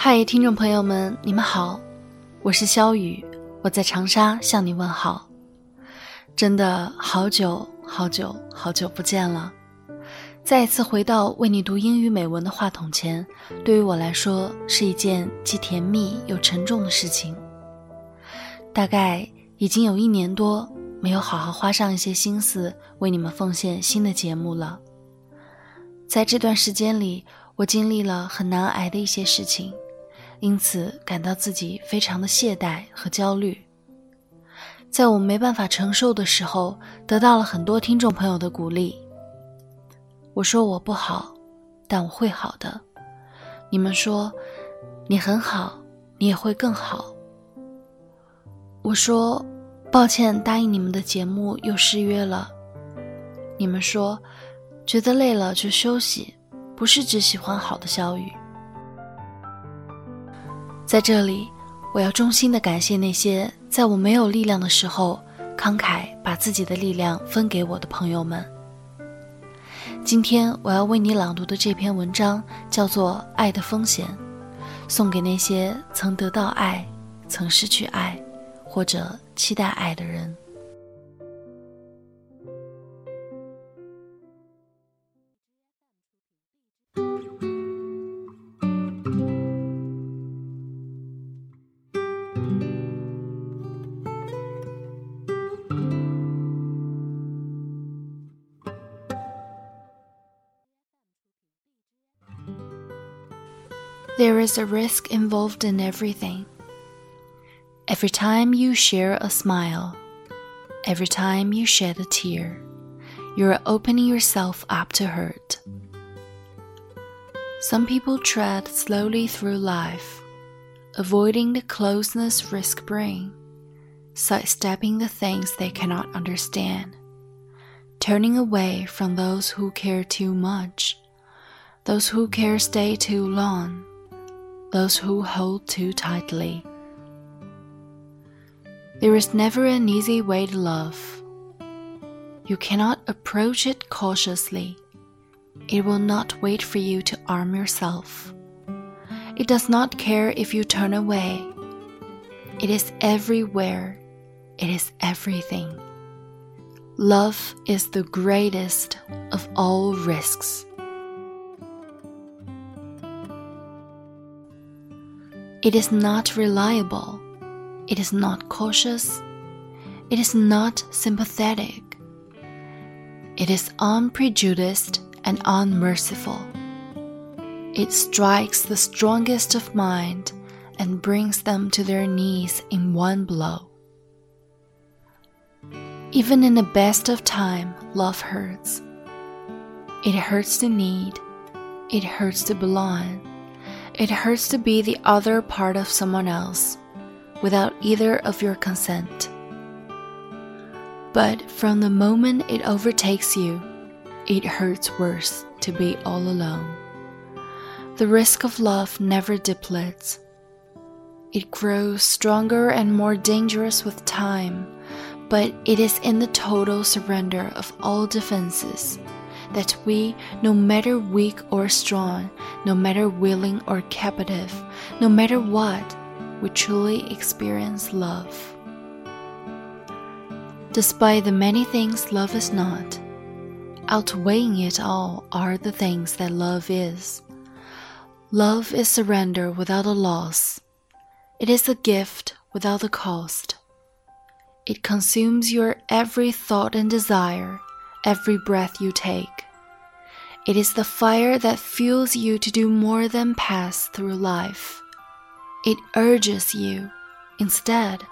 嗨，听众朋友们，你们好，我是肖雨，我在长沙向你问好。真的好久好久好久不见了，再一次回到为你读英语美文的话筒前，对于我来说是一件既甜蜜又沉重的事情。大概已经有一年多没有好好花上一些心思为你们奉献新的节目了。在这段时间里，我经历了很难挨的一些事情。因此感到自己非常的懈怠和焦虑。在我没办法承受的时候，得到了很多听众朋友的鼓励。我说我不好，但我会好的。你们说你很好，你也会更好。我说抱歉，答应你们的节目又失约了。你们说觉得累了就休息，不是只喜欢好的小雨。在这里，我要衷心的感谢那些在我没有力量的时候，慷慨把自己的力量分给我的朋友们。今天我要为你朗读的这篇文章叫做《爱的风险》，送给那些曾得到爱、曾失去爱，或者期待爱的人。There is a risk involved in everything. Every time you share a smile, every time you shed a tear, you are opening yourself up to hurt. Some people tread slowly through life, avoiding the closeness risk bring, sidestepping the things they cannot understand, turning away from those who care too much, those who care stay too long those who hold too tightly. There is never an easy way to love. You cannot approach it cautiously. It will not wait for you to arm yourself. It does not care if you turn away. It is everywhere. It is everything. Love is the greatest of all risks. It is not reliable. It is not cautious. It is not sympathetic. It is unprejudiced and unmerciful. It strikes the strongest of mind and brings them to their knees in one blow. Even in the best of time, love hurts. It hurts to need, it hurts to belong, it hurts to be the other part of someone else without either of your consent. But from the moment it overtakes you, it hurts worse to be all alone. The risk of love never depletes. It grows stronger and more dangerous with time, but it is in the total surrender of all defenses that we, no matter weak or strong, no matter willing or captive, no matter what, we truly experience love. Despite the many things love is not, outweighing it all are the things that love is. Love is surrender without a loss. It is a gift without a cost. It consumes your every thought and desire, every breath you take. It is the fire that fuels you to do more than pass through life. It urges you, instead,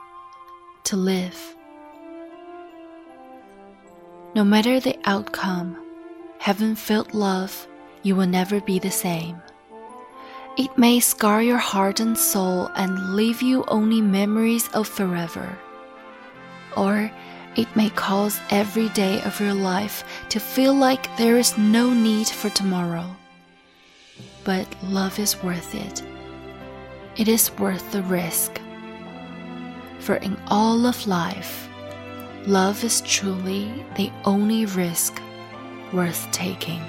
to live. No matter the outcome, having felt love, you will never be the same. It may scar your heart and soul and leave you only memories of forever. Or it may cause every day of your life to feel like there is no need for tomorrow. But love is worth it. It is worth the risk. For in all of life, love is truly the only risk worth taking.